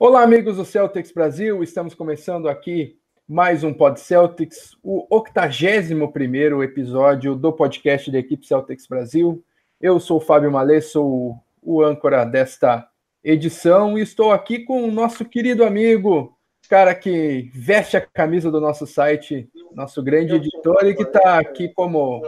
Olá, amigos do Celtics Brasil, estamos começando aqui mais um Pod Celtics, o 81 episódio do podcast da equipe Celtics Brasil. Eu sou o Fábio Malê, sou o âncora desta edição e estou aqui com o nosso querido amigo, cara que veste a camisa do nosso site, nosso grande editor e que está aqui como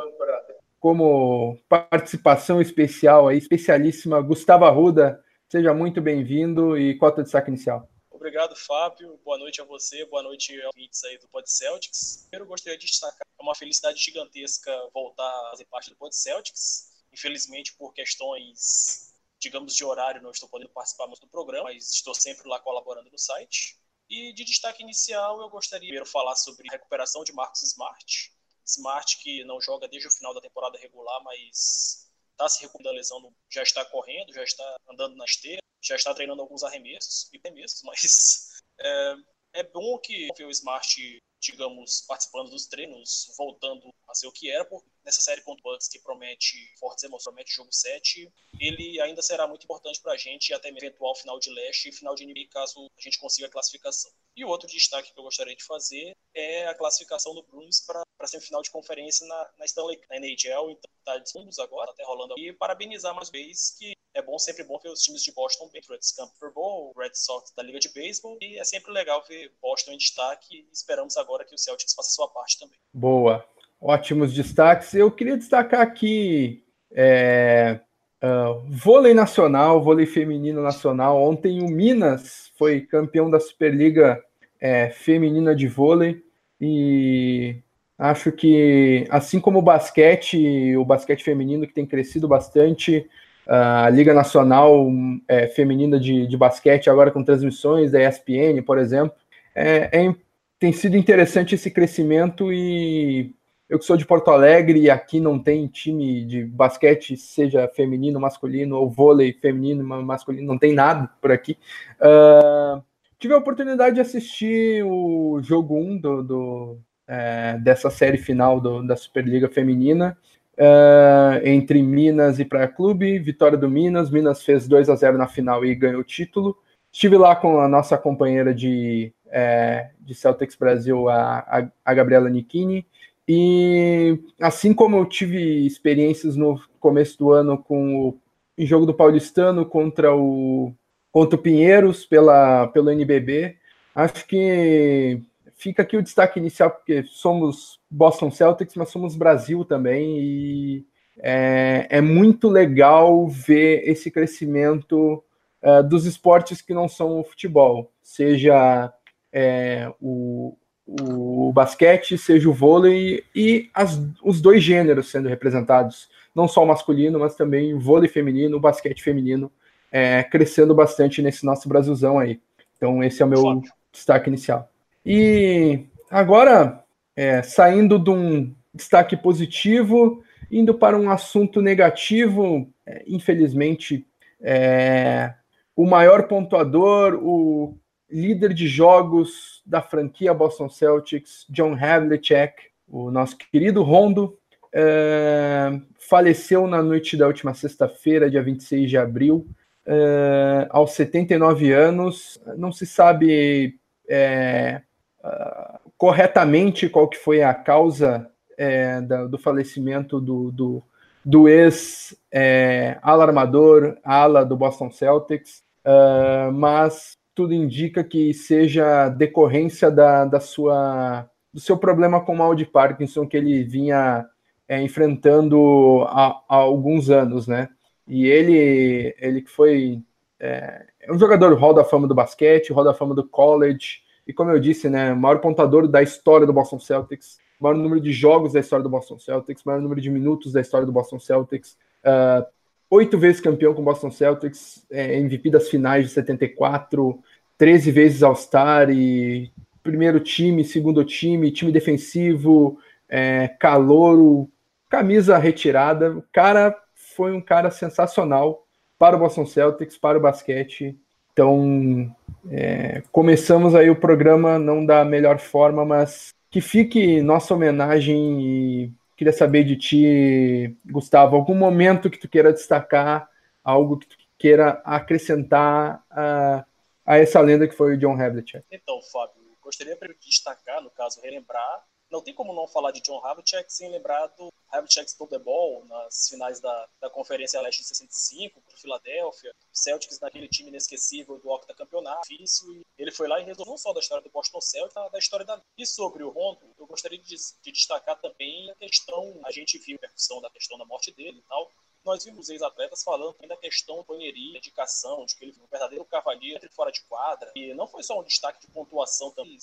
como participação especial aí, especialíssima, Gustavo Arruda. Seja muito bem-vindo e o teu destaque inicial? Obrigado, Fábio. Boa noite a você, boa noite aos ouvintes aí do Pod Celtics. Primeiro, gostaria de destacar é uma felicidade gigantesca voltar a fazer parte do Pod Celtics. Infelizmente, por questões, digamos, de horário, não estou podendo participar muito do programa, mas estou sempre lá colaborando no site. E de destaque inicial, eu gostaria de primeiro falar sobre a recuperação de Marcos Smart. Smart que não joga desde o final da temporada regular, mas está se recuperando da lesão, já está correndo, já está andando na esteira, já está treinando alguns arremessos e arremessos, mas é, é bom que o Smart, digamos, participando dos treinos, voltando a ser o que era, porque nessa série contra Bucks que promete fortes emoções, promete jogo 7, ele ainda será muito importante para a gente até eventual final de leste e final de NBA caso a gente consiga a classificação. E o outro destaque que eu gostaria de fazer é a classificação do Bruins para a semifinal de conferência na, na Stanley na NHL, então está de fundos agora, até rolando. E parabenizar mais uma vez que é bom, sempre bom ver os times de Boston bem, Red Camp Super Bowl, Red Sox da Liga de Beisebol, e é sempre legal ver Boston em destaque esperamos agora que o Celtics faça sua parte também. Boa, ótimos destaques. Eu queria destacar aqui é, uh, vôlei nacional, vôlei feminino nacional. Ontem o Minas foi campeão da Superliga é, Feminina de Vôlei e acho que, assim como o basquete, o basquete feminino que tem crescido bastante, a Liga Nacional é, Feminina de, de Basquete, agora com transmissões da ESPN, por exemplo, é, é, tem sido interessante esse crescimento e eu que sou de Porto Alegre e aqui não tem time de basquete, seja feminino, masculino, ou vôlei feminino, masculino, não tem nada por aqui. Uh, tive a oportunidade de assistir o jogo 1 do, do é, dessa série final do, da Superliga Feminina. Uh, entre Minas e Praia Clube, vitória do Minas. Minas fez 2 a 0 na final e ganhou o título. Estive lá com a nossa companheira de, é, de Celtics Brasil, a, a, a Gabriela Nichini. E assim como eu tive experiências no começo do ano com o em jogo do Paulistano contra o contra o Pinheiros pela pelo NBB, acho que fica aqui o destaque inicial porque somos Boston Celtics, mas somos Brasil também e é, é muito legal ver esse crescimento uh, dos esportes que não são o futebol, seja é, o, o basquete, seja o vôlei e as, os dois gêneros sendo representados, não só o masculino, mas também o vôlei feminino, o basquete feminino, é, crescendo bastante nesse nosso Brasilzão aí. Então, esse é o meu destaque inicial. E agora, é, saindo de um destaque positivo, indo para um assunto negativo, é, infelizmente, é, o maior pontuador, o líder de jogos da franquia Boston Celtics, John Havlicek, o nosso querido Rondo, é, faleceu na noite da última sexta-feira, dia 26 de abril, é, aos 79 anos. Não se sabe é, uh, corretamente qual que foi a causa é, da, do falecimento do, do, do ex-alarmador, ala do Boston Celtics, uh, mas tudo indica que seja decorrência da, da sua, do seu problema com mal de Parkinson que ele vinha enfrentando há, há, alguns anos, né? E ele, ele que foi é, é um jogador Hall da Fama do basquete, Hall da Fama do college, e como eu disse, né, maior pontuador da história do Boston Celtics, maior número de jogos da história do Boston Celtics, maior número de minutos da história do Boston Celtics, uh, oito vezes campeão com o Boston Celtics, é, MVP das finais de 74, 13 vezes All-Star e primeiro time, segundo time, time defensivo, é, calouro, camisa retirada. Cara foi um cara sensacional para o Boston Celtics, para o basquete. Então, é, começamos aí o programa não da melhor forma, mas que fique nossa homenagem e queria saber de ti, Gustavo, algum momento que tu queira destacar, algo que tu queira acrescentar uh, a essa lenda que foi o John Havlicek. Então, Fábio, gostaria de destacar, no caso, relembrar não tem como não falar de John Havlicek sem lembrar do Havlicek stole the ball nas finais da, da Conferência Leste de 65 para o Philadelphia, Celtics naquele time inesquecível do octacampeonato, difícil, e ele foi lá e resolveu não só da história do Boston Celtics, da história da... E sobre o Rondo, eu gostaria de, de destacar também a questão, a gente viu a repercussão da questão da morte dele e tal, nós vimos ex-atletas falando também da questão da banheirinha, dedicação, de que ele foi um verdadeiro cavalheiro fora de quadra. E não foi só um destaque de pontuação também,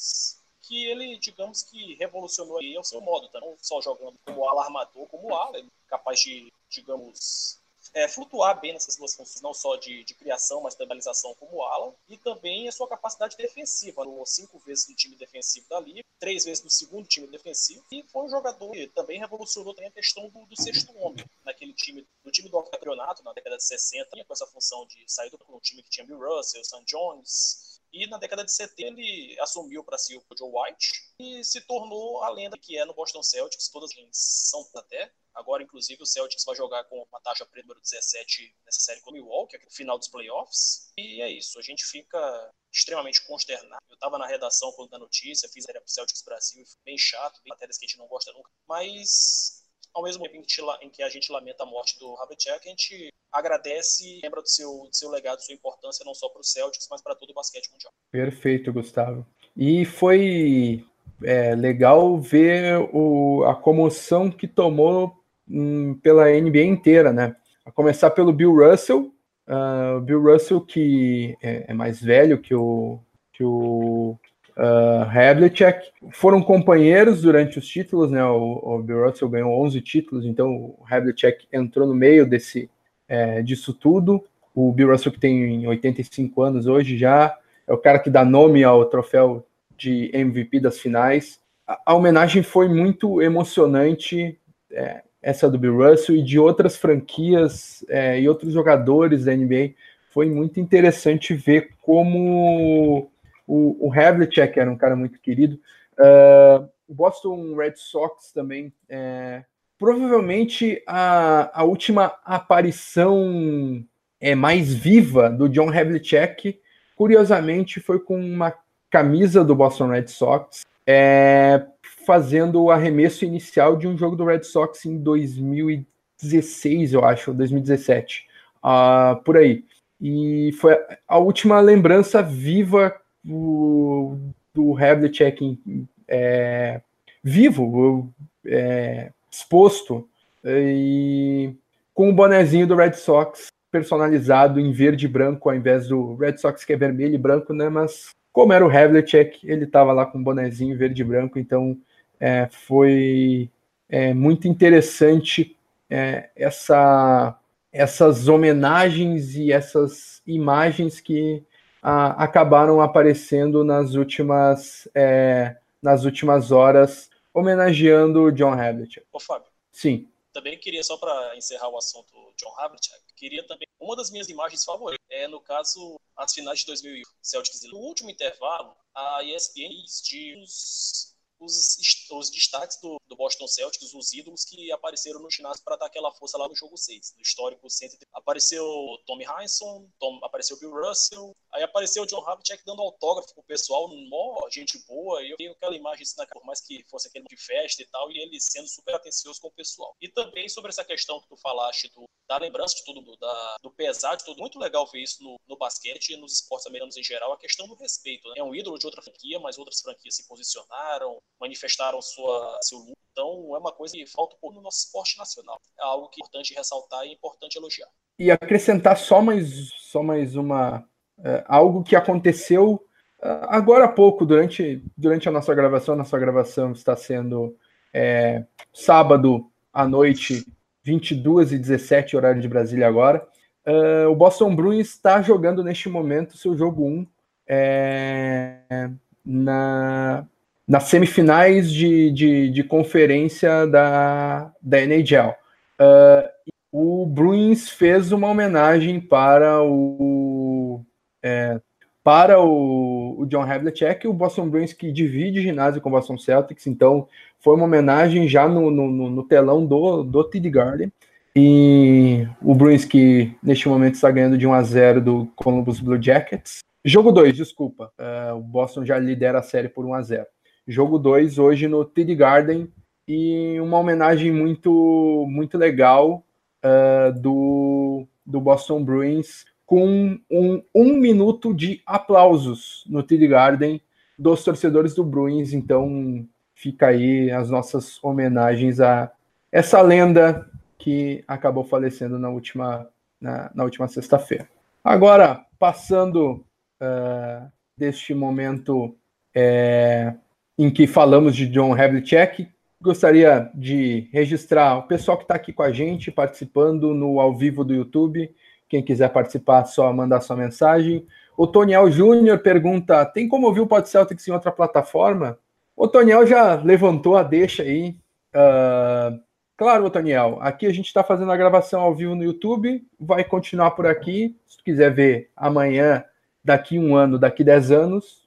que ele, digamos que, revolucionou aí ao seu modo, tá? não só jogando como alarmador, como ala, capaz de, digamos, é, flutuar bem nessas duas funções, não só de, de criação, mas também realização como ala, e também a sua capacidade defensiva, no cinco vezes no time defensivo da três vezes no segundo time defensivo, e foi um jogador que também revolucionou também a questão do, do sexto homem, naquele time, no time do campeonato, na década de 60, com essa função de sair do time que tinha Bill Russell, Sam Jones, e na década de 70 ele assumiu para si o Joe White e se tornou a lenda que é no Boston Celtics, todas são até. Agora, inclusive, o Celtics vai jogar com uma taxa preta número 17 nessa série com o Milwaukee, no final dos playoffs. E é isso, a gente fica extremamente consternado. Eu estava na redação quando da notícia, fiz a o Celtics Brasil, bem chato, bem matérias que a gente não gosta nunca. Mas, ao mesmo tempo em que a gente lamenta a morte do Havlicek, a gente agradece e lembra do seu, do seu legado, sua importância não só para o Celtics, mas para todo o basquete mundial. Perfeito, Gustavo. E foi é, legal ver o, a comoção que tomou hum, pela NBA inteira, né? A começar pelo Bill Russell, uh, Bill Russell que é, é, mais velho que o, que o uh, Havlicek, foram companheiros durante os títulos, né? O, o Bill Russell ganhou 11 títulos, então o Havlicek entrou no meio desse é, disso tudo. O Bill Russell, que tem 85 anos hoje já, é o cara que dá nome ao troféu de MVP das finais. A, a homenagem foi muito emocionante, é, essa do Bill Russell e de outras franquias é, e outros jogadores da NBA. Foi muito interessante ver como o, o Havlicek era um cara muito querido. Uh, o Boston Red Sox também é, provavelmente a, a última aparição é mais viva do John Havlicek, curiosamente, foi com uma camisa do Boston Red Sox, é, fazendo o arremesso inicial de um jogo do Red Sox em 2016, eu acho, 2017, uh, por aí. E foi a última lembrança viva do, do Havlicek é, vivo, é, exposto e com o bonezinho do Red Sox personalizado em verde e branco ao invés do Red Sox que é vermelho e branco, né? Mas como era o Havlicek, ele estava lá com o bonezinho verde e branco, então é, foi é, muito interessante é, essa, essas homenagens e essas imagens que a, acabaram aparecendo nas últimas é, nas últimas horas homenageando John Havlicek. Ô, Fábio. Sim. Também queria, só para encerrar o assunto John Havlicek, queria também. Uma das minhas imagens favoritas é, no caso, as finais de 2001, Celtics. No último intervalo, a ESPN diz os, os destaques do, do, Boston Celtics, os ídolos que apareceram no ginásio para dar aquela força lá no jogo 6, no histórico 130. Apareceu Tommy Heinsohn, Tom, apareceu Bill Russell, aí apareceu o John Havlicek dando autógrafo pro pessoal, mó gente boa, e eu vi aquela imagem assim, por mais que fosse aquele de festa e tal, e ele sendo super atencioso com o pessoal. E também sobre essa questão que tu falaste do, da lembrança de tudo, da, do pesar de tudo, muito legal ver isso no, no basquete e nos esportes americanos em geral, a questão do respeito. Né? É um ídolo de outra franquia, mas outras franquias se posicionaram, manifestaram sua, seu luto. Então, é uma coisa que falta um pouco no nosso esporte nacional. É algo que é importante ressaltar e é importante elogiar. E acrescentar só mais, só mais uma. É, algo que aconteceu é, agora há pouco, durante, durante a nossa gravação. Nossa gravação está sendo é, sábado à noite, 22 e 17 horário de Brasília agora. Uh, o Boston Bruins está jogando neste momento seu jogo 1 é, na, nas semifinais de, de, de, conferência da, da NHL. Uh, o Bruins fez uma homenagem para o é, para o, o John Havlicek, o Boston Bruins que divide ginásio com o Boston Celtics, então foi uma homenagem já no, no, no telão do, do TD Garden. E o Bruins que neste momento está ganhando de 1 a 0 do Columbus Blue Jackets Jogo 2, desculpa. Uh, o Boston já lidera a série por 1 a 0 Jogo 2 hoje no TD Garden e uma homenagem muito, muito legal uh, do, do Boston Bruins com um, um minuto de aplausos no TD Garden dos torcedores do Bruins. Então fica aí as nossas homenagens a essa lenda que acabou falecendo na última, na, na última sexta-feira. Agora, passando uh, deste momento é, em que falamos de John Havlicek, gostaria de registrar o pessoal que está aqui com a gente, participando no ao vivo do YouTube. Quem quiser participar, só mandar sua mensagem. O Toniel Júnior pergunta: tem como ouvir o Pod Celtics em outra plataforma? O Toniel já levantou a deixa aí. Uh, claro, Otoniel, aqui a gente está fazendo a gravação ao vivo no YouTube, vai continuar por aqui. Se tu quiser ver amanhã, daqui um ano, daqui dez anos,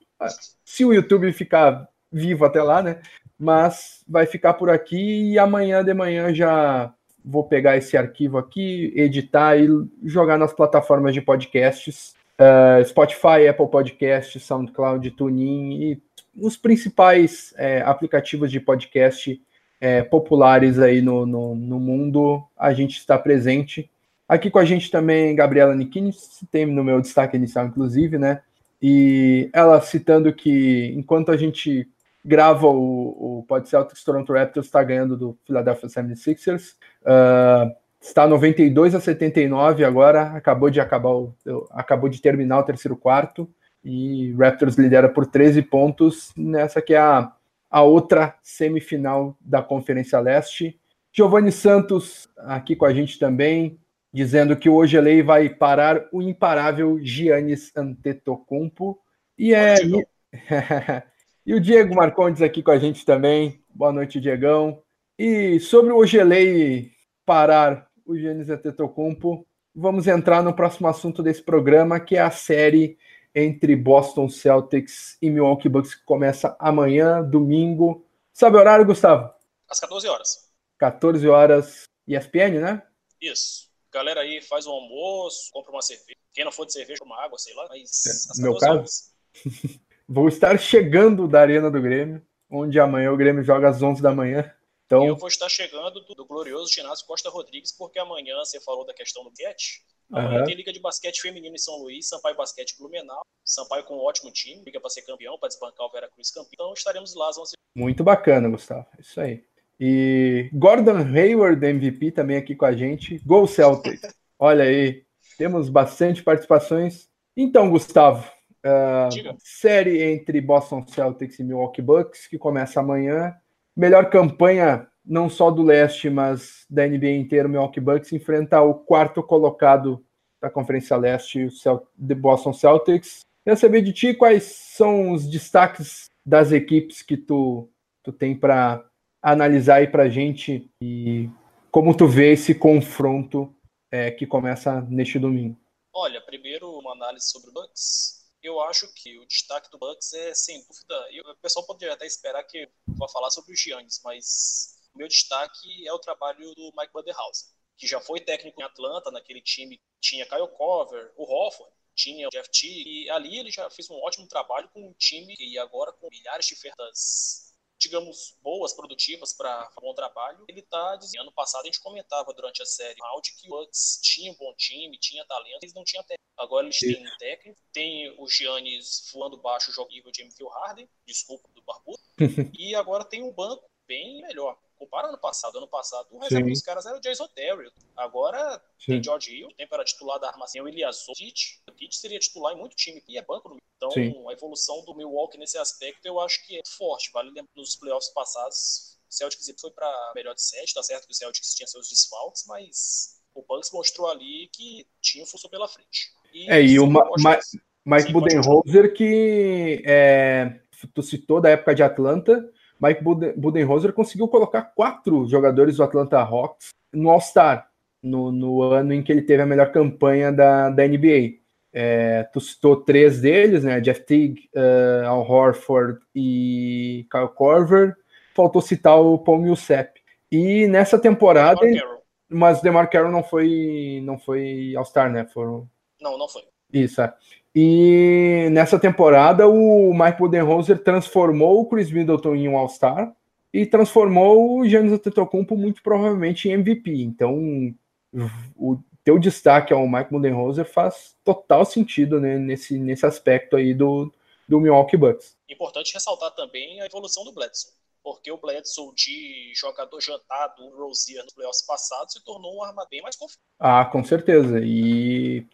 se o YouTube ficar vivo até lá, né? Mas vai ficar por aqui e amanhã de manhã já vou pegar esse arquivo aqui, editar e jogar nas plataformas de podcasts, uh, Spotify, Apple Podcasts, SoundCloud, TuneIn e os principais é, aplicativos de podcast é, populares aí no, no, no, mundo, a gente está presente. Aqui com a gente também Gabriela Nikini, tem no meu destaque inicial, inclusive, né? E ela citando que enquanto a gente grava o, o Pod Celtics, Toronto Raptors está ganhando do Philadelphia 76ers. Uh, está 92 a 79 agora, acabou de acabar o, acabou de terminar o terceiro quarto e Raptors lidera por 13 pontos nessa que é a, a outra semifinal da Conferência Leste. Giovanni Santos aqui com a gente também, dizendo que hoje a lei vai parar o imparável Giannis Antetokounmpo. E é e o Diego Marcondes aqui com a gente também. Boa noite, Diegão. E sobre o Ogelei parar o Giannis Antetokounmpo, vamos entrar no próximo assunto desse programa, que é a série entre Boston Celtics e Milwaukee Bucks, que começa amanhã, domingo. Sabe o horário, Gustavo? Às 14 horas. 14 horas, ESPN, né? Isso. Galera aí faz um almoço, compra uma cerveja. Quem não for de cerveja, uma água, sei lá. Mas é, às meu caso, vou estar chegando da Arena do Grêmio, onde amanhã o Grêmio joga às 11 da manhã. Então... eu vou estar chegando do, do glorioso ginásio Costa Rodrigues, porque amanhã você falou da questão do catch. Amanhã uhum. tem Liga de Basquete Feminino em São Luís, Sampaio Basquete Blumenau. Sampaio com um ótimo time, liga para ser campeão, para desbancar o Veracruz campeão. Então estaremos lá às 11 Muito bacana, Gustavo. Isso aí. E Gordon Hayward, MVP, também aqui com a gente. Gol Celtic. Olha aí, temos bastante participações. Então, Gustavo, uh, série entre Boston Celtics e Milwaukee Bucks, que começa amanhã. Melhor campanha, não só do leste, mas da NBA inteira, o Milwaukee Bucks enfrenta o quarto colocado da Conferência Leste, o Celt Boston Celtics. Quero saber de ti quais são os destaques das equipes que tu, tu tem para analisar aí para gente e como tu vê esse confronto é, que começa neste domingo. Olha, primeiro uma análise sobre o Bucks. Eu acho que o destaque do Bucks é sem dúvida. Eu, o pessoal poderia até esperar que eu vá falar sobre os Giannis, mas o meu destaque é o trabalho do Mike Budenhausen, que já foi técnico em Atlanta, naquele time que tinha Kyle Cover, o Hofford, tinha o Jeff T, e ali ele já fez um ótimo trabalho com um time e agora com milhares de ofertas digamos, boas, produtivas para um bom trabalho. Ele está dizendo, ano passado a gente comentava durante a série round que o Bucks tinha um bom time, tinha talento, eles não tinham técnico. Agora eles têm um técnico, tem o Giannis voando baixo, nível de MV Harden, desculpa do Barbudo, e agora tem um banco bem melhor. Compara ano passado. Ano passado, o reserva dos caras era o Jason Terry. Agora Sim. tem George Hill, tem para titular da armação o Elias Tite. O Tite seria titular em muito time e é banco. Então, Sim. a evolução do Milwaukee nesse aspecto eu acho que é forte. Vale lembrar nos playoffs passados, o Celtics foi para melhor de sete. Tá certo que o Celtics tinha seus desfalques, mas o Bucks mostrou ali que tinha força pela frente. E é, e o Ma Mike Budenholzer, que é, tu citou da época de Atlanta, Mike Budenholzer conseguiu colocar quatro jogadores do Atlanta Hawks no All-Star, no, no, ano em que ele teve a melhor campanha da, da NBA. É, tu citou três deles, né? Jeff Teague, uh, Al Horford e Kyle Korver. Faltou citar o Paul Millsap. E nessa temporada, mas DeMar Carroll não foi, não foi All-Star, né? Foram... Não, não foi. Isso, é. E nessa temporada o Mike Budenholzer transformou o Chris Middleton em um All-Star e transformou o Giannis Antetokounmpo muito provavelmente em MVP. Então, o teu destaque ao Mike Budenholzer faz total sentido né, nesse, nesse aspecto aí do, do Milwaukee Bucks. Importante ressaltar também a evolução do Bledsoe, porque o Bledsoe de jogador jantado, o Rozier nos playoffs passados, se tornou um arma bem mais confiante. Ah, com certeza. E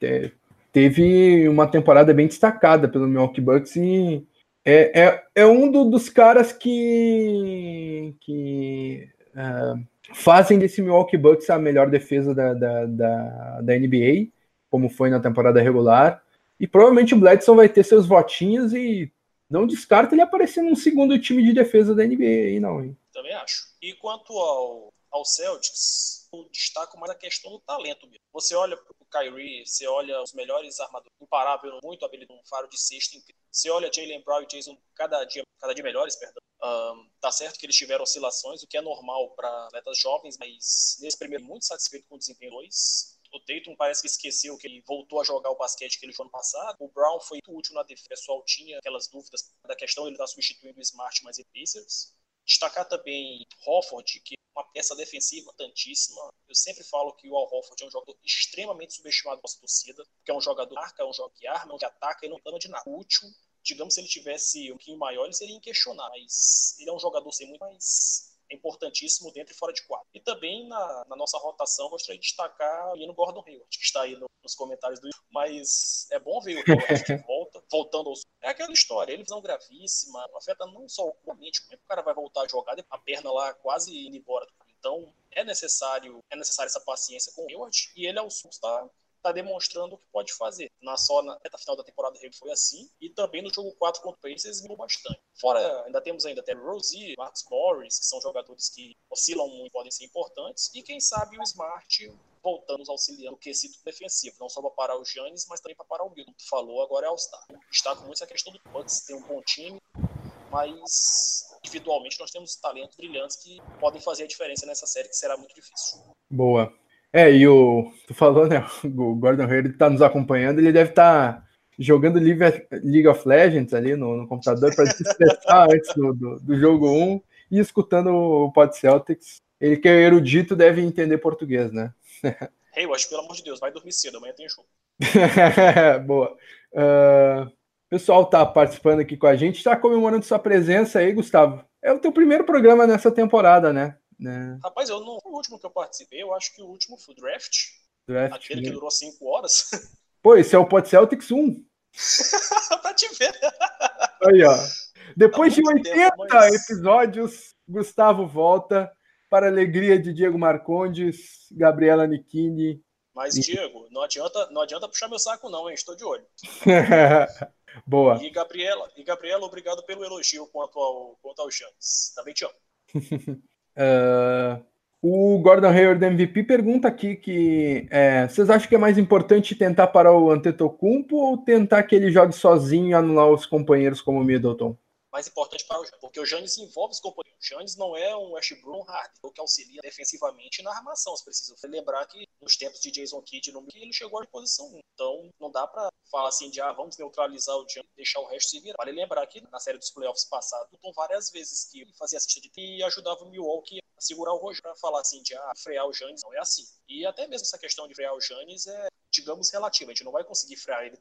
teve uma temporada bem destacada pelo Milwaukee Bucks e é, é, é um do, dos caras que, que uh, fazem desse Milwaukee Bucks a melhor defesa da, da, da, da, NBA, como foi na temporada regular. E provavelmente o Bledson vai ter seus votinhos e não descarta ele aparecer num segundo time de defesa da NBA aí, não. Hein? Também acho. E quanto ao, ao Celtics, eu destaco mais a questão do talento mesmo. Você olha para o Kyrie, você olha os melhores armadores, imparável, muito habilidoso, um faro de sexta incrível. Você olha Jalen Brown e Jason cada dia, cada dia melhores, perdão. Um, tá certo que eles tiveram oscilações, o que é normal para atletas jovens, mas nesse primeiro muito satisfeito com o desempenho 2. O Tatum parece que esqueceu que ele voltou a jogar o basquete que ele jogou ano passado. O Brown foi útil na defesa. O pessoal tinha aquelas dúvidas da questão ele estar tá substituindo o Smart, mas ele Pacers. Destacar também Hofford, que é uma peça defensiva importantíssima. Eu sempre falo que o Al Hofford é um jogador extremamente subestimado pela torcida, porque é um jogador que arca, é um jogador que arma, é que ataca e não toma de nada. Útil. Digamos, se ele tivesse um pouquinho maior, ele seria inquestionável, mas ele é um jogador sem muito mais é importantíssimo dentro e fora de quadro. E também na, na nossa rotação, gostaria de destacar o menino Gordon Hayward, que está aí no, nos comentários do mas é bom ver o Hayward volta, voltando aos... É aquela história, ele visão gravíssima, afeta não só o mente, como é que o cara vai voltar a jogar, a perna lá quase indo embora. Então, é necessário, é necessária essa paciência com o Hayward, e ele é o está está demonstrando o que pode fazer. Na só na reta final da temporada ele foi assim, e também no jogo 4 contra o Pacers viu bastante. Fora, ainda temos ainda até Rosie, Marcus Morris, que são jogadores que oscilam muito, podem ser importantes, e quem sabe o Smart voltando auxiliando o quesito defensivo, não só para parar o Giannis, mas também para parar o Milton. Tu falou, agora é All-Star. Destaco muito essa questão do Bucks, tem um bom time, mas individualmente nós temos talentos brilhantes que podem fazer a diferença nessa série, que será muito difícil. Boa. É, e o. Tu falou, né? O Gordon Hayward está nos acompanhando, ele deve estar tá jogando League of Legends ali no, no computador para se estressar antes do, do, do, jogo 1 e escutando o Pod Celtics. Ele que é erudito deve entender português, né? Hayward, pelo amor de Deus, vai dormir cedo, amanhã tem jogo. Boa. Uh, o pessoal tá participando aqui com a gente, está comemorando sua presença aí, Gustavo. É o teu primeiro programa nessa temporada, né? Né? Rapaz, eu não. O último que eu participei, eu acho que o último foi o Draft. Draft aquele que durou 5 horas. Pô, esse é o Pod Celtics 1. pra te ver. Aí, ó. Depois de 80 tempo, mas... episódios, Gustavo volta para a alegria de Diego Marcondes, Gabriela Nichini. Mas. Diego, não adianta, não adianta puxar meu saco, não, hein? Estou de olho. Boa. E Gabriela, e Gabriela, obrigado pelo elogio quanto ao, quanto ao Champs. Também te amo. Uh, o Gordon Hayward MVP pergunta aqui que é, vocês acham que é mais importante tentar parar o Antetokounmpo ou tentar que ele jogue sozinho e anular os companheiros como o Middleton? Mais importante para o Giannis, porque o Giannis envolve os companheiros. O Giannis não é um Westbrook hard, que auxilia defensivamente na armação. Você precisa lembrar que nos tempos de Jason Kidd ele chegou à posição 1. Então não dá para falar assim de ah, vamos neutralizar o Giannis e deixar o resto se virar. Vale lembrar que na série dos playoffs passados, o Tom várias vezes que ele fazia assistência de e ajudava o Milwaukee a segurar o Roger para falar assim de ah, frear o Giannis. Não é assim. E até mesmo essa questão de frear o Giannis é digamos relativa. A gente não vai conseguir frear ele,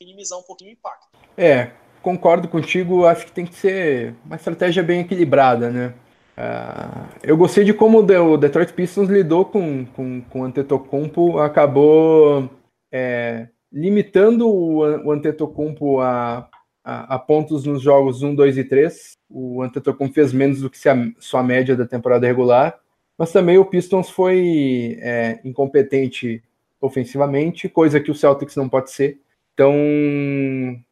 minimizar um pouquinho o impacto. É, concordo contigo, acho que tem que ser uma estratégia bem equilibrada, né? Uh, eu gostei de como o Detroit Pistons lidou com, com, com o Antetokounmpo, acabou é, limitando o, o Antetokounmpo a, a, a, pontos nos jogos 1, 2 e 3. O Antetokounmpo fez menos do que a sua média da temporada regular, mas também o Pistons foi é, incompetente ofensivamente, coisa que o Celtics não pode ser. Então.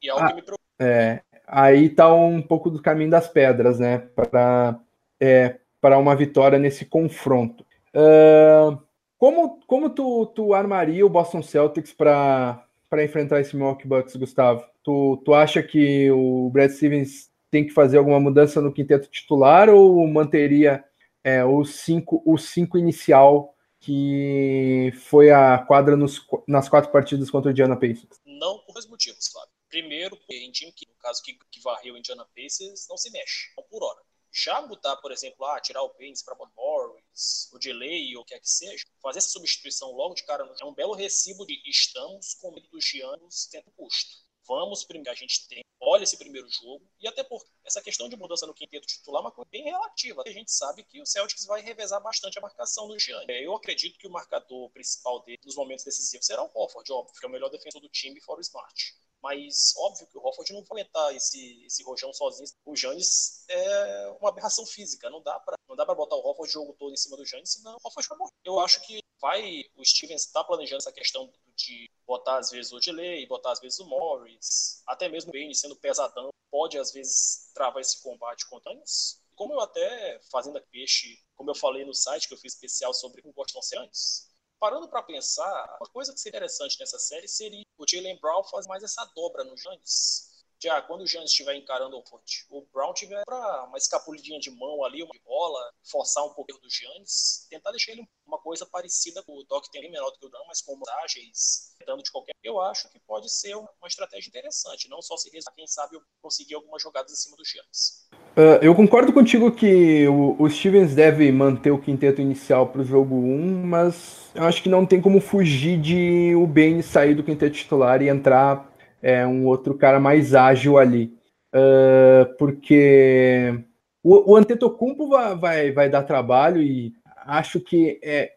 E é algo que me preocupa é, aí tá um pouco do caminho das pedras, né? Para é, para uma vitória nesse confronto. Uh, como como tu, tu armaria o Boston Celtics para enfrentar esse Milwaukee Bucks, Gustavo? Tu, tu acha que o Brad Stevens tem que fazer alguma mudança no quinteto titular ou manteria é, o cinco o cinco inicial que foi a quadra nos, nas quatro partidas contra o Indiana Pacers? Não por dois motivos, Fábio. Primeiro, em time que, no caso, que, que varreu o Indiana Pacers, não se mexe, não por hora. Já botar, por exemplo, ah, tirar o Paynes para Morris, o delay ou o que é que seja, fazer essa substituição logo de cara é um belo recibo de estamos com medo dos Giannis tendo custo. Vamos primeiro, a gente tem, olha esse primeiro jogo, e até porque essa questão de mudança no quinteto titular é uma coisa bem relativa. A gente sabe que o Celtics vai revezar bastante a marcação do Giannis. Eu acredito que o marcador principal dele nos momentos decisivos será o Hofford, óbvio, que é o melhor defensor do time fora o Smart. Mas óbvio que o Hofford não vai aguentar esse, esse rojão sozinho. O Giannis é uma aberração física. Não dá para não dá para botar o Hofford o jogo todo em cima do Giannis, senão o Hofford vai morrer. Eu acho que vai o Stevens está planejando essa questão de botar às vezes o delay, botar às vezes o Morris, até mesmo o Bane sendo pesadão, pode às vezes travar esse combate contra eles. Como eu até fazendo a peixe, como eu falei no site que eu fiz especial sobre o Boston Celtics, parando para pensar, uma coisa que seria interessante nessa série seria o Jalen Brown fazer mais essa dobra no Giannis já quando o Giannis estiver encarando o Font, o Brown tiver para uma escapulidinha de mão ali, uma bola, forçar um pouco do Giannis, tentar deixar ele uma coisa parecida com o Doc tem menor do que o Dan, mas com vantagens, dando de qualquer. Eu acho que pode ser uma estratégia interessante, não só se resumir, quem sabe conseguir algumas jogadas em cima do Giannis. Uh, eu concordo contigo que o, o, Stevens deve manter o quinteto inicial para o jogo 1, mas eu acho que não tem como fugir de o Bane sair do quinteto titular e entrar é, um outro cara mais ágil ali. Uh, porque o, o Antetokounmpo vai, vai, vai dar trabalho e acho que é,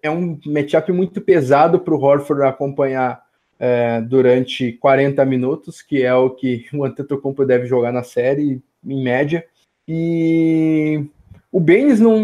é um matchup muito pesado para o Horford acompanhar é, durante 40 minutos, que é o que o Antetokounmpo deve jogar na série, em média. E o Baines não,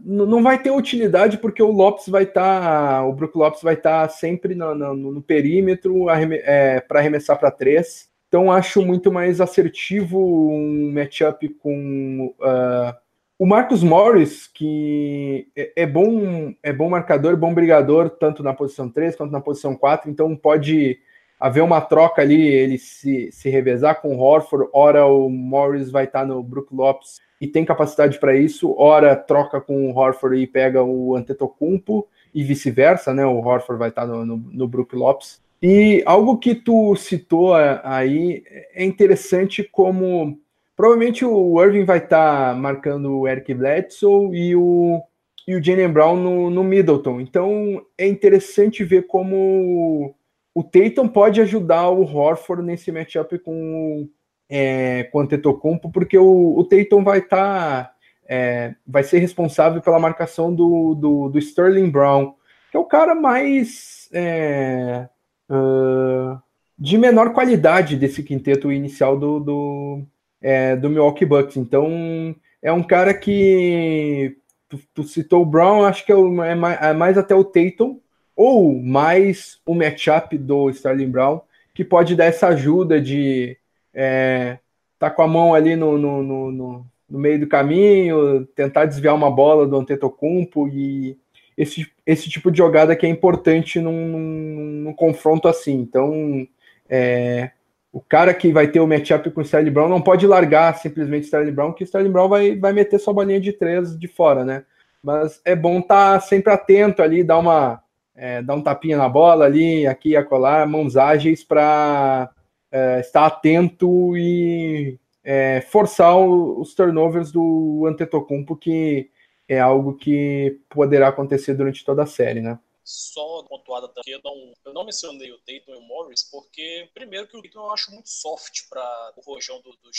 não, não vai ter utilidade porque o Lopes vai estar, tá, o Brook Lopes vai estar tá sempre no, no, no perímetro é, para arremessar para três. Então acho muito mais assertivo um matchup com uh, o Marcus Morris, que é, é, bom, é bom marcador, bom brigador, tanto na posição 3 quanto na posição 4, então pode haver uma troca ali, ele se, se revezar com o Horford, ora o Morris vai estar tá no Brook Lopes e tem capacidade para isso, ora troca com o Horford e pega o Antetokounmpo e vice-versa, né? O Horford vai estar no, no, no Brook Lopes. E algo que tu citou aí é interessante como provavelmente o Irving vai estar marcando o Eric Bledsoe e o, e o Jalen Brown no, no Middleton. Então é interessante ver como o Tatum pode ajudar o Horford nesse matchup com é, com o Antetokounmpo, porque o, o Tatum vai estar tá, é, vai ser responsável pela marcação do, do, do, Sterling Brown, que é o cara mais é, uh, de menor qualidade desse quinteto inicial do, do, é, do Milwaukee Bucks. Então é um cara que tu, tu citou o Brown, acho que é, o, é, mais, é mais até o Tatum, ou mais o matchup do Sterling Brown, que pode dar essa ajuda de é, tá com a mão ali no, no, no, no, meio do caminho, tentar desviar uma bola do Antetokounmpo e esse, esse tipo de jogada que é importante num, num, num confronto assim. Então, é, o cara que vai ter o matchup com o Sterling Brown não pode largar simplesmente o Sterling Brown, que o Sterling Brown vai, vai meter sua bolinha de três de fora, né? Mas é bom estar tá sempre atento ali, dar uma é, dar um tapinha na bola ali, aqui e acolá, mãos ágeis para é, estar atento e é, forçar o, os turnovers do Antetokounmpo, que é algo que poderá acontecer durante toda a série, né? Só pontuada também, eu não, eu não mencionei o Dayton e o Morris, porque, primeiro, que o Dayton eu acho muito soft para o rojão do, do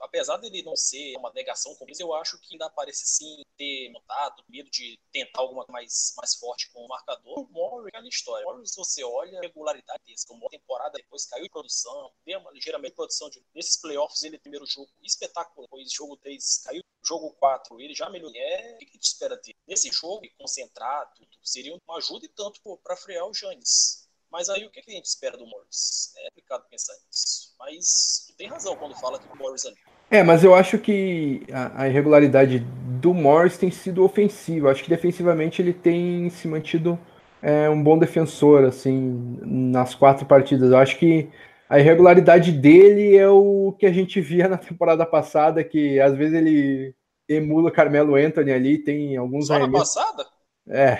apesar dele não ser uma negação como eu acho que ainda parece sim ter montado, medo de tentar alguma mais, mais forte com o marcador. O Morris é a história. O Morris, você olha a regularidade desse, uma temporada depois caiu em produção, deu uma ligeiramente produção de. Nesses playoffs, ele primeiro jogo espetáculo, depois jogo 3 caiu, jogo 4 ele já melhorou. É, o que a espera dele? Nesse jogo, concentrado, seria uma ajuda e tanto para frear o Janis. Mas aí o que a gente espera do Morris? É complicado pensar nisso. Mas tem razão quando fala que o Morris ali. É, mas eu acho que a, a irregularidade do Morris tem sido ofensiva. Acho que defensivamente ele tem se mantido é, um bom defensor, assim, nas quatro partidas. Eu acho que a irregularidade dele é o que a gente via na temporada passada, que às vezes ele emula Carmelo Anthony ali, tem alguns Só na passada? É.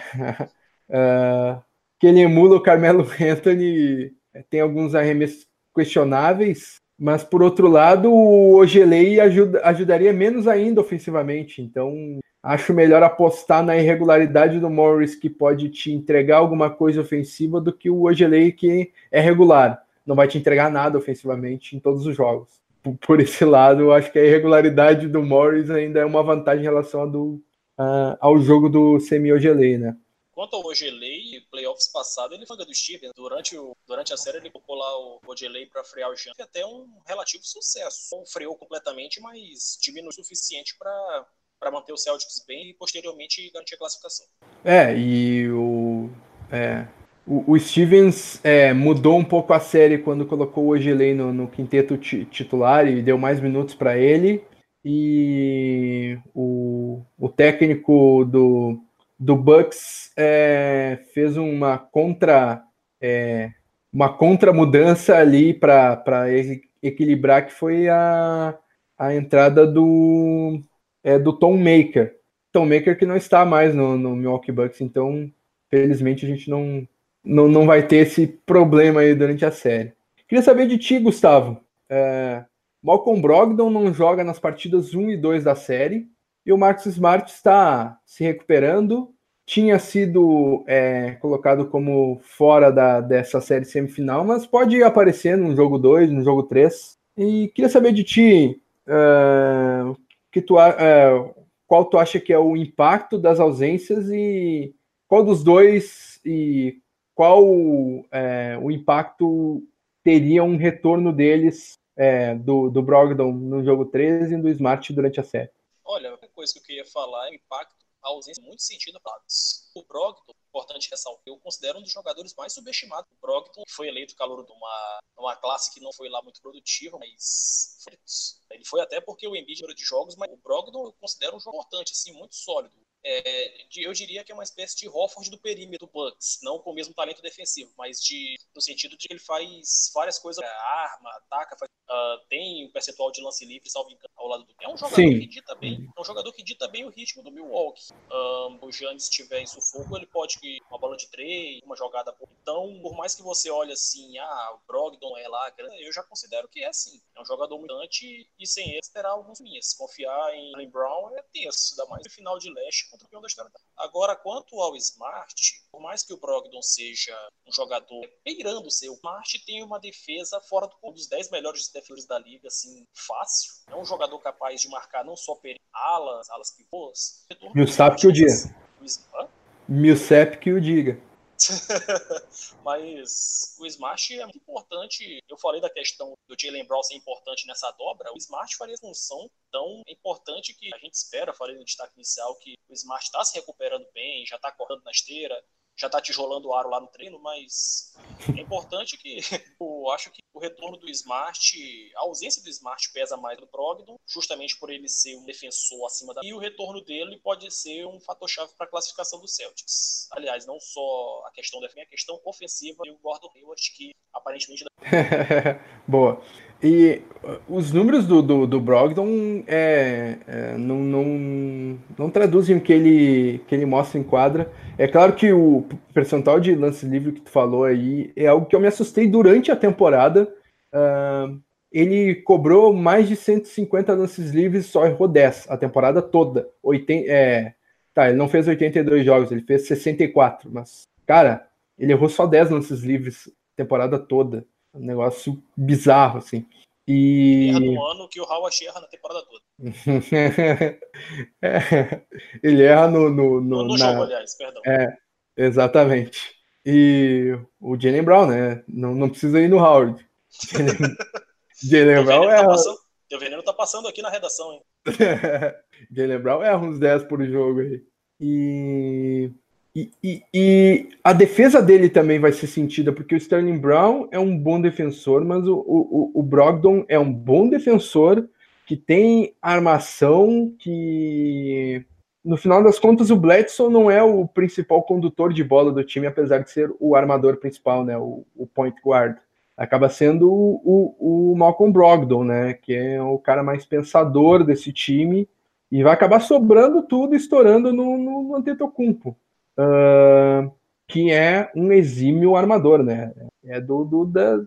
uh, que ele emula o Carmelo Anthony tem alguns arremessos questionáveis, mas por outro lado, o Ogelei ajuda, ajudaria menos ainda ofensivamente. Então, acho melhor apostar na irregularidade do Morris, que pode te entregar alguma coisa ofensiva, do que o Ogelei, que é regular. Não vai te entregar nada ofensivamente em todos os jogos. Por esse lado, eu acho que a irregularidade do Morris ainda é uma vantagem em relação ao, do, uh, ao jogo do semi-Ogelei, né? Quanto ao Ogelei, playoffs passado, ele foi do Steven. Durante, o, durante a série, ele colocou lá o Ogelei para frear o Jean. Até um relativo sucesso. Não freou completamente, mas diminuiu o suficiente para manter o Celtics bem e posteriormente garantir a classificação. É, e o. É, o, o Stevens é, mudou um pouco a série quando colocou o Ogelei no, no quinteto titular e deu mais minutos para ele. E o, o técnico do, do Bucks é, fez uma contra é, uma contra mudança ali para equilibrar que foi a, a entrada do é, do Tom Maker. Tom Maker que não está mais no, no Milwaukee Bucks então felizmente a gente não, não não vai ter esse problema aí durante a série. Queria saber de ti Gustavo. É, Malcolm Brogdon não joga nas partidas 1 e 2 da série e o Marcus Smart está se recuperando. Tinha sido é, colocado como fora da, dessa série semifinal, mas pode aparecer no jogo 2, no jogo 3. E queria saber de ti uh, que tu, uh, qual tu acha que é o impacto das ausências e qual dos dois e qual é, o impacto teria um retorno deles do, do Brogdon no jogo 13 e do Smart durante a série. Olha, a coisa que eu queria falar é o impacto, a ausência muito sentido para O Brogdon, importante ressaltar, eu considero um dos jogadores mais subestimados. O Brogdon foi eleito calor de uma, uma classe que não foi lá muito produtiva, mas ele foi até porque o Embiid de jogos, mas o Brogdon eu considero um jogo importante, assim, muito sólido. É, eu diria que é uma espécie de Hofford do perímetro do Bucks, não com o mesmo talento defensivo, mas de, no sentido de que ele faz várias coisas, é, arma, ataca, faz, uh, tem um percentual de lance livre, salvo engano, ao lado do. É um jogador Sim. que dita bem, é um jogador que dita bem o ritmo do Milwaukee. Um, o Giannis estiver em sufoco, ele pode ir uma bola de três, uma jogada. Então, por mais que você olhe assim, ah, o Brogdon é lá, eu já considero que é assim. É um jogador muito e sem ele terá alguns minhas. Confiar em Allen Brown é tenso, ainda mais no final de leste campeão da história. Agora, quanto ao Smart, por mais que o Brogdon seja um jogador beirando ser, o Smart tem uma defesa fora do, dos 10 melhores defensores da liga, assim, fácil. É um jogador capaz de marcar não só per alas, alas pivôs. Millsap que o diga. Millsap que o diga. Mas o Smart é muito importante. Eu falei da questão do Jalen Brown ser importante nessa dobra. O Smart faria função tão importante que a gente espera. Falei no destaque inicial que o Smart está se recuperando bem, já está correndo na esteira, já tá tijolando o aro lá no treino, mas é importante que eu acho que o retorno do Smart, a ausência do Smart pesa mais do Brogdon, justamente por ele ser um defensor acima da. E o retorno dele pode ser um fator-chave para a classificação do Celtics. Aliás, não só a questão da a questão ofensiva e o Gordon Hayward, que aparentemente. Boa. E uh, os números do, do, do Brogdon é, é, não, não, não traduzem o que ele, que ele mostra em quadra. É claro que o percentual de lance livre que tu falou aí é algo que eu me assustei durante a temporada. Uh, ele cobrou mais de 150 lances livres, só errou 10 a temporada toda. 80, é, tá, ele não fez 82 jogos, ele fez 64, mas, cara, ele errou só 10 lances livres a temporada toda. Um negócio bizarro, assim. E... Erra no ano que o Howard erra na temporada toda. é, ele erra no. No, no, no na... jogo, aliás, perdão. É, exatamente. E o Jalen Brown, né? Não, não precisa ir no Howard. Jalen Brown tá erra. Tá passando, teu veneno tá passando aqui na redação, hein? Jalen Brown erra uns 10 por jogo aí. E e, e, e, a defesa dele também vai ser sentida, porque o Sterling Brown é um bom defensor, mas o, o, o Brogdon é um bom defensor que tem armação, que no final das contas o Bledsoe não é o principal condutor de bola do time, apesar de ser o armador principal, né, o, o point guard. Acaba sendo o Malcolm Brogdon, né, que é o cara mais pensador desse time, e vai acabar sobrando tudo, estourando no, no, no Antetokounmpo uh, que é um exímio armador, né? é do, do da,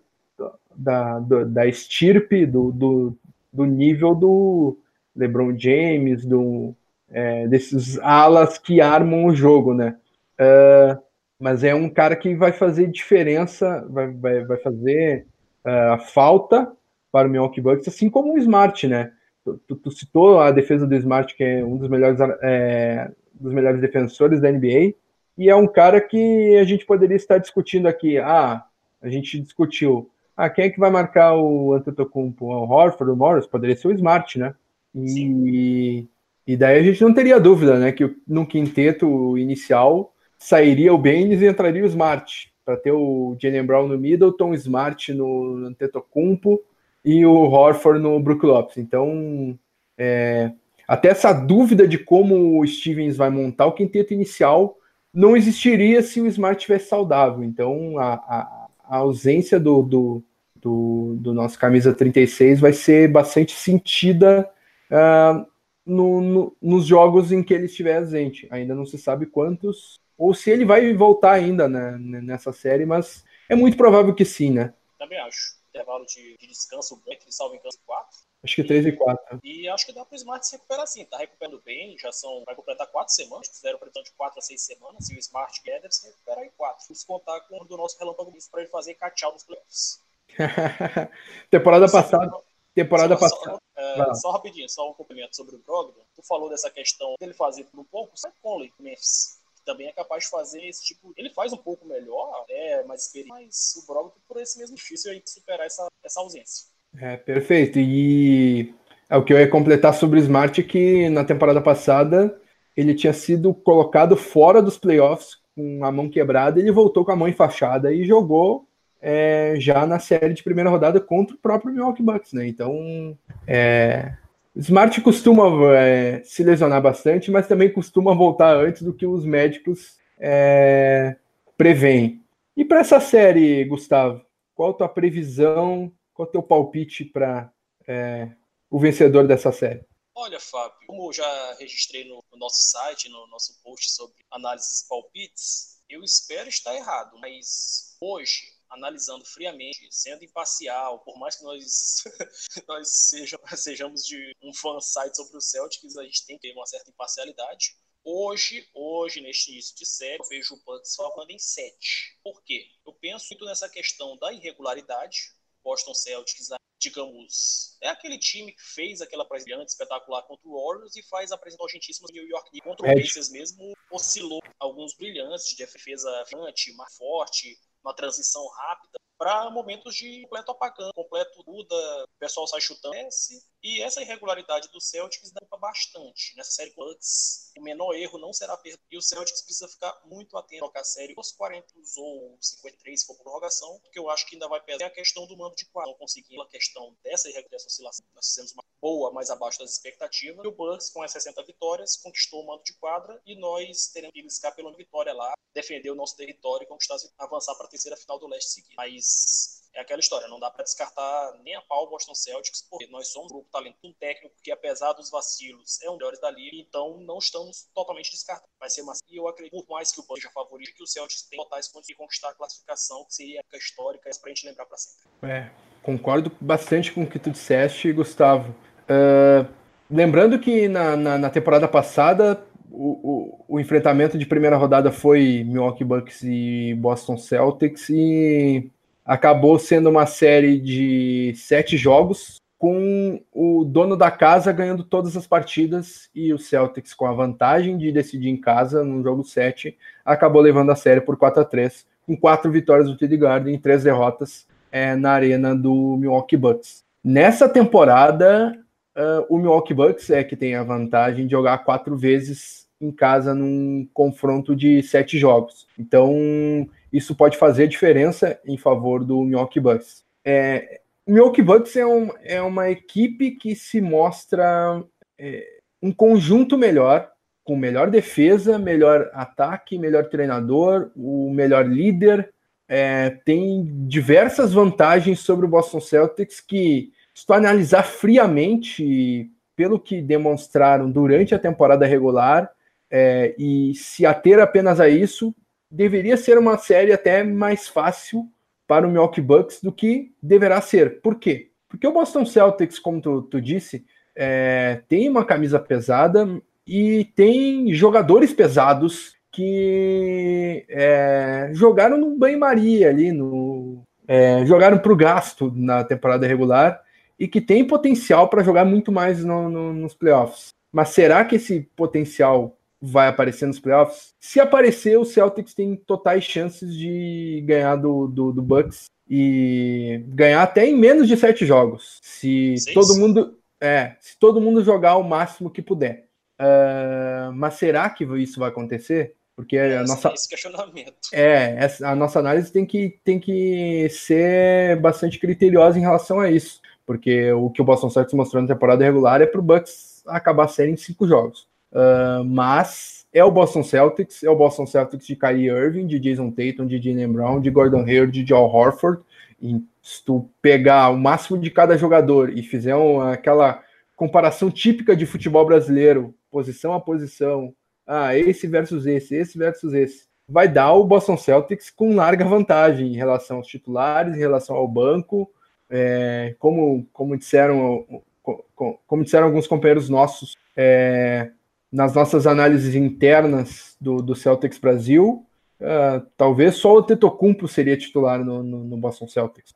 da, da, estirpe, do, do, do nível do LeBron James, do, é, desses alas que armam o jogo, né? Uh, mas é um cara que vai fazer diferença, vai, vai, vai fazer uh, falta para o Milwaukee Bucks, assim como o Smart, né? Tu, tu, tu, citou a defesa do Smart, que é um dos melhores, é, dos melhores defensores da NBA, e é um cara que a gente poderia estar discutindo aqui. Ah, a gente discutiu. Ah, quem é que vai marcar o Antetokounmpo? O Horford, o Morris? Poderia ser o Smart, né? E, e daí a gente não teria dúvida, né? Que no quinteto inicial sairia o Baines e entraria o Smart, para ter o Jalen Brown no Middleton, o Smart no Antetokounmpo e o Horford no Brook Lopes. Então, é, até essa dúvida de como o Stevens vai montar o quinteto inicial não existiria se o Smart tivesse saudável. Então, a, a, a ausência do, do, do, do, nosso camisa 36 vai ser bastante sentida uh, no, no, nos jogos em que ele estiver ausente. Ainda não se sabe quantos, ou se ele vai voltar ainda né, nessa série, mas é muito provável que sim, né? Também acho. Intervalo de, de descanso, entre salvo em 4. Acho que 3 e 4. E acho que dá para o Smart se recuperar assim. Tá recuperando bem, já são. Vai completar 4 semanas, fizeram previsão de 4 a 6 semanas. E o Smart quer deve se recuperar em 4. Vamos contar com o do nosso relâmpago para ele fazer catchau nos playoffs. temporada passada. Temporada só, passada. Só, é, só, rapidinho, só um complemento sobre o Brogdon. Tu falou dessa questão dele fazer tudo um pouco. Sai Conley, Memphis também é capaz de fazer esse tipo. Ele faz um pouco melhor, é mais experiente, mas o Brogdon por esse mesmo difícil aí superar essa, essa ausência. É, perfeito. E é o que eu ia completar sobre o Smart que na temporada passada ele tinha sido colocado fora dos playoffs com a mão quebrada, ele voltou com a mão enfaixada e jogou é, já na série de primeira rodada contra o próprio Milwaukee Bucks, né? Então, é, Smart costuma é, se lesionar bastante, mas também costuma voltar antes do que os médicos é, preveem. E para essa série, Gustavo, qual a tua previsão qual é o teu palpite para é, o vencedor dessa série? Olha, Fábio, como eu já registrei no, no nosso site, no nosso post sobre análises e palpites, eu espero estar errado, mas hoje, analisando friamente, sendo imparcial, por mais que nós, nós seja, sejamos de um fan site sobre o Celtics, a gente tem que ter uma certa imparcialidade. Hoje, hoje, neste início de série, eu vejo o Bucks salvando em 7. Por quê? Eu penso muito nessa questão da irregularidade, Boston Celtics, digamos, é aquele time que fez aquela brilhante espetacular contra o Warriors e faz apresentar urgentíssimas no New York Knicks contra o Pacers mesmo, oscilou. Alguns brilhantes de defesa brilhante, mais forte, uma transição rápida para momentos de completo apagão, completo Duda, o pessoal sai chutando. E essa irregularidade do Celtics dá bastante. Nessa série Bucks, o menor erro não será perdido. E o Celtics precisa ficar muito atento a série os 40 ou 53 se for prorrogação, porque eu acho que ainda vai pesar a questão do mando de quadro. Não conseguir a questão dessa irregularidade, oscilação. Nós fizemos uma boa, mais abaixo das expectativas. E o Bucks, com as 60 vitórias, conquistou o mando de quadra e nós teremos que buscar pela vitória lá, defender o nosso território e conquistar, avançar para a terceira final do leste seguinte. Mas é aquela história, não dá para descartar nem a pau o Boston Celtics, porque nós somos um grupo talento, um técnico que, apesar dos vacilos, é um dos melhores da liga, então não estamos totalmente descartados. Vai ser uma. E eu acredito, por mais que o Bucks seja favorito, que o Celtics tem totais condições de conquistar a classificação, que seria a histórica, para a gente lembrar para sempre. É, concordo bastante com o que tu disseste, Gustavo. Uh, lembrando que na, na, na temporada passada o, o, enfrentamento de primeira rodada foi Milwaukee Bucks e Boston Celtics e acabou sendo uma série de sete jogos com o dono da casa ganhando todas as partidas e o Celtics com a vantagem de decidir em casa no jogo 7 acabou levando a série por 4 a 3 com quatro vitórias do TD Garden e três derrotas é, na arena do Milwaukee Bucks. Nessa temporada, uh, o Milwaukee Bucks é que tem a vantagem de jogar quatro vezes em casa num confronto de sete jogos. Então, isso pode fazer diferença em favor do Milwaukee Bucks. É, o Milwaukee Bucks é, um, é uma equipe que se mostra é, um conjunto melhor, com melhor defesa, melhor ataque, melhor treinador, o melhor líder. É, tem diversas vantagens sobre o Boston Celtics que, se tu analisar friamente, pelo que demonstraram durante a temporada regular, é, e se ater apenas a isso, deveria ser uma série até mais fácil para o Milwaukee Bucks do que deverá ser. Por quê? Porque o Boston Celtics, como tu, tu disse, é, tem uma camisa pesada e tem jogadores pesados que é, jogaram no banho-maria ali, no, é, jogaram para o gasto na temporada regular e que tem potencial para jogar muito mais no, no, nos playoffs. Mas será que esse potencial vai aparecer nos playoffs? Se aparecer, o Celtics tem totais chances de ganhar do, do, do Bucks e ganhar até em menos de sete jogos. Se Seis? todo mundo é, se todo mundo jogar o máximo que puder. Uh, mas será que isso vai acontecer? Porque é, a nossa esse questionamento. É, a nossa análise tem que, tem que ser bastante criteriosa em relação a isso, porque o que o Boston Celtics mostrou na temporada regular é para o Bucks acabar a série em cinco jogos. Uh, mas é o Boston Celtics, é o Boston Celtics de Kyrie Irving, de Jason Tatum, de Jalen Brown, de Gordon Hayward, de Joe Horford. E se tu pegar o máximo de cada jogador e fizer aquela comparação típica de futebol brasileiro, posição a posição, ah, esse versus esse, esse versus esse, vai dar o Boston Celtics com larga vantagem em relação aos titulares, em relação ao banco, é, como, como disseram como disseram alguns companheiros nossos é, nas nossas análises internas do, do Celtics Brasil, uh, talvez só o Tetocumpo seria titular no, no, no Boston Celtics.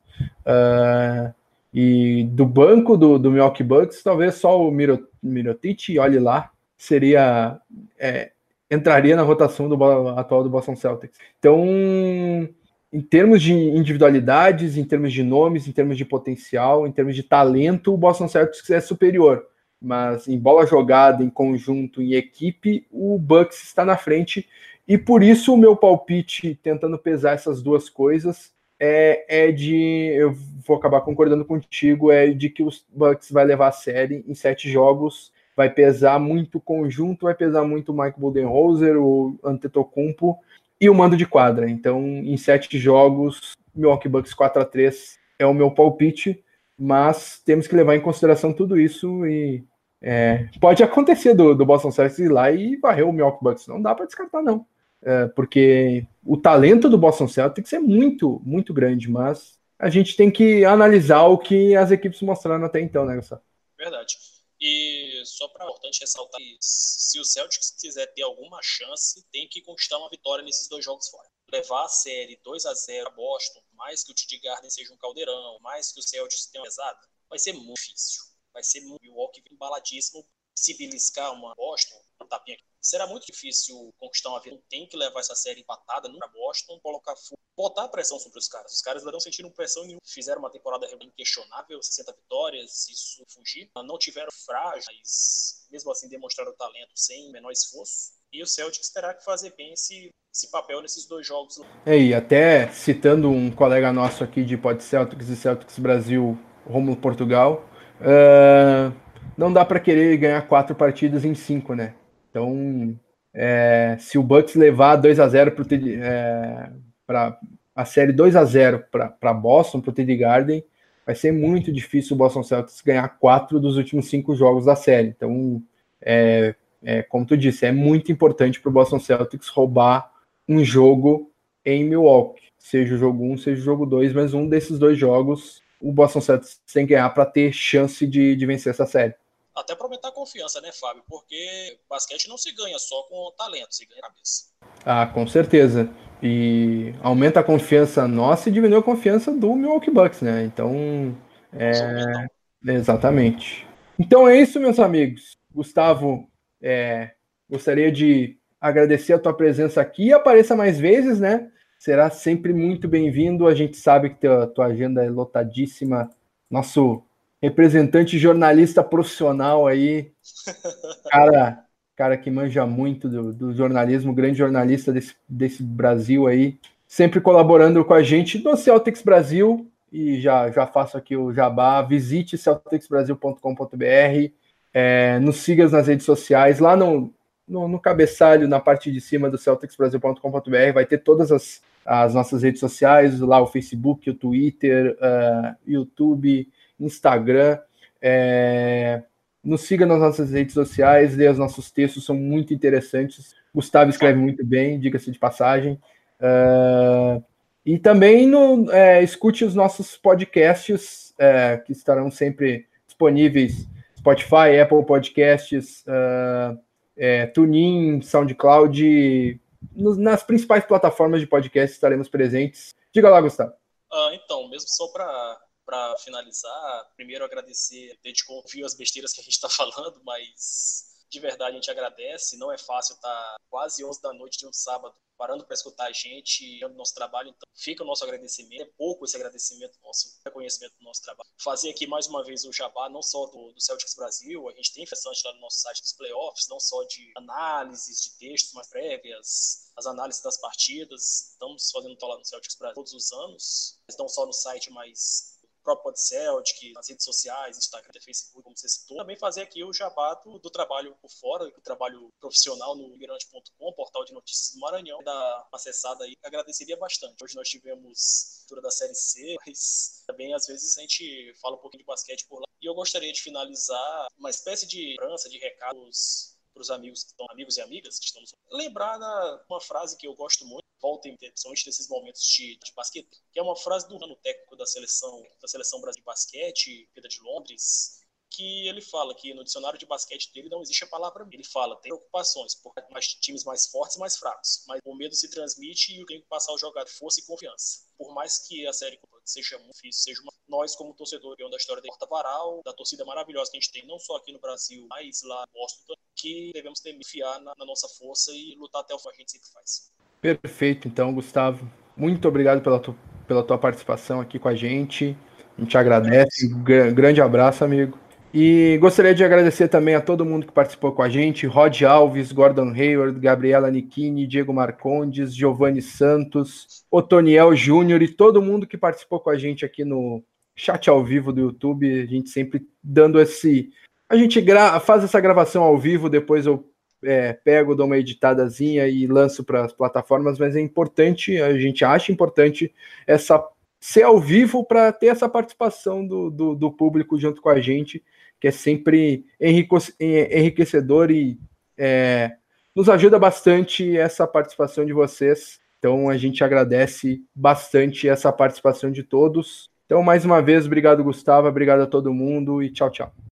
Uh, e do banco do, do Milwaukee Bucks, talvez só o Miro, Mirotic, olhe lá, seria é, entraria na rotação do atual do Boston Celtics. Então, em termos de individualidades, em termos de nomes, em termos de potencial, em termos de talento, o Boston Celtics é superior mas em bola jogada, em conjunto, em equipe, o Bucks está na frente. E por isso o meu palpite, tentando pesar essas duas coisas, é, é de. Eu vou acabar concordando contigo, é de que os Bucks vai levar a série em sete jogos. Vai pesar muito o conjunto, vai pesar muito o Mike Budenholzer, o Antetokounmpo e o mando de quadra. Então, em sete jogos, Milwaukee Bucks 4 a 3 é o meu palpite, mas temos que levar em consideração tudo isso e é, pode acontecer do, do Boston Celtics ir lá e varrer o Milwaukee Bucks. Não dá para descartar, não. É, porque o talento do Boston Celtics é muito, muito grande, mas a gente tem que analisar o que as equipes mostraram até então, né, Gustavo? Verdade. E só para importante ressaltar que se o Celtics quiser ter alguma chance, tem que conquistar uma vitória nesses dois jogos fora. Levar a série 2 a 0 a Boston, mais que o TD Garden seja um caldeirão, mais que o Celtics tenha uma pesada, vai ser muito difícil vai ser Milwaukee embaladíssimo. Se beliscar uma Boston, um tapinha aqui. Será muito difícil conquistar uma vitória. Tem que levar essa série empatada no Boston, colocar botar pressão sobre os caras. Os caras não sentiram pressão nenhuma. Fizeram uma temporada inquestionável, 60 vitórias, isso fugir. Não tiveram frágeis, mesmo assim demonstraram talento sem menor esforço. E o Celtics terá que fazer bem esse, esse papel nesses dois jogos. É, e até citando um colega nosso aqui de Pod Celtics e Celtics Brasil, Romulo Portugal, Uh, não dá para querer ganhar quatro partidas em cinco, né? Então, é, se o Bucks levar 2 a 0 para é, a série 2 a 0 para Boston, para o TD Garden, vai ser muito difícil o Boston Celtics ganhar quatro dos últimos cinco jogos da série. Então, é, é como tu disse, é muito importante para o Boston Celtics roubar um jogo em Milwaukee, seja o jogo 1, um, seja o jogo 2, mas um desses dois jogos o Boston Celtics tem que ganhar para ter chance de, de vencer essa série. Até para aumentar a confiança, né, Fábio? Porque basquete não se ganha só com talento, se ganha cabeça. Ah, com certeza. E aumenta a confiança nossa e diminui a confiança do Milwaukee Bucks, né? Então, é... exatamente. Então é isso, meus amigos. Gustavo, é... gostaria de agradecer a tua presença aqui. Apareça mais vezes, né? será sempre muito bem-vindo. A gente sabe que a tua agenda é lotadíssima. Nosso representante jornalista profissional aí, cara, cara que manja muito do, do jornalismo, grande jornalista desse, desse Brasil aí, sempre colaborando com a gente no Celtics Brasil. E já, já faço aqui o jabá. Visite celticsbrasil.com.br. É, nos siga nas redes sociais. Lá no, no, no, cabeçalho, na parte de cima do celticsbrasil.com.br, vai ter todas as as nossas redes sociais, lá o Facebook, o Twitter, uh, YouTube, Instagram. É, nos siga nas nossas redes sociais, lê os nossos textos, são muito interessantes. Gustavo escreve muito bem, diga-se de passagem. Uh, E também no, é, escute os nossos podcasts, é, que estarão sempre disponíveis Spotify, Apple Podcasts, uh, é, TuneIn, SoundCloud, nas principais plataformas de podcast estaremos presentes. Diga lá, Gustavo. Ah, então, mesmo só para para finalizar, primeiro agradecer, a gente ouviu as besteiras que a gente está falando, mas de verdade a gente agradece. Não é fácil estar tá quase 11 da noite de um sábado parando para escutar a gente, o nosso trabalho. Então, fica o nosso agradecimento. É pouco esse agradecimento nosso, reconhecimento do nosso trabalho. Fazer aqui mais uma vez o jabá, não só do, do Celtics Brasil, a gente tem interessante lá no nosso site dos playoffs, não só de análises de textos mais prévias, as análises das partidas. Estamos fazendo lá no Celtics Brasil todos os anos, não só no site, mas próprio Podceltic, nas redes sociais, Instagram, Facebook, como você citou. Também fazer aqui o jabá do, do trabalho por fora, do trabalho profissional no imigrante.com, portal de notícias do Maranhão. Da acessada aí, agradeceria bastante. Hoje nós tivemos leitura da Série C, mas também às vezes a gente fala um pouquinho de basquete por lá. E eu gostaria de finalizar uma espécie de lembrança, de recados para os amigos que estão amigos e amigas que estamos lembrar da uma frase que eu gosto muito voltem principalmente nesses momentos de, de basquete que é uma frase do ano técnico da seleção da seleção brasileira de basquete Pedro de Londres que ele fala que no dicionário de basquete dele não existe a palavra medo. Ele fala, tem preocupações por mais times mais fortes e mais fracos, mas o medo se transmite e tem que passar o jogador força e confiança. Por mais que a série seja muito difícil, seja uma... nós como torcedor da história da Porta Varal, da torcida maravilhosa que a gente tem, não só aqui no Brasil, mas lá em Washington, que devemos ter fiar na, na nossa força e lutar até o fim, a gente sempre faz. Perfeito, então, Gustavo. Muito obrigado pela, tu, pela tua participação aqui com a gente. A gente agradece. Grande abraço, amigo. E gostaria de agradecer também a todo mundo que participou com a gente: Rod Alves, Gordon Hayward, Gabriela Nichini, Diego Marcondes, Giovanni Santos, Otoniel Júnior e todo mundo que participou com a gente aqui no chat ao vivo do YouTube. A gente sempre dando esse. A gente gra... faz essa gravação ao vivo, depois eu é, pego, dou uma editadazinha e lanço para as plataformas, mas é importante, a gente acha importante essa ser ao vivo para ter essa participação do, do, do público junto com a gente que é sempre enriquecedor e é, nos ajuda bastante essa participação de vocês. Então a gente agradece bastante essa participação de todos. Então, mais uma vez, obrigado, Gustavo, obrigado a todo mundo e tchau, tchau.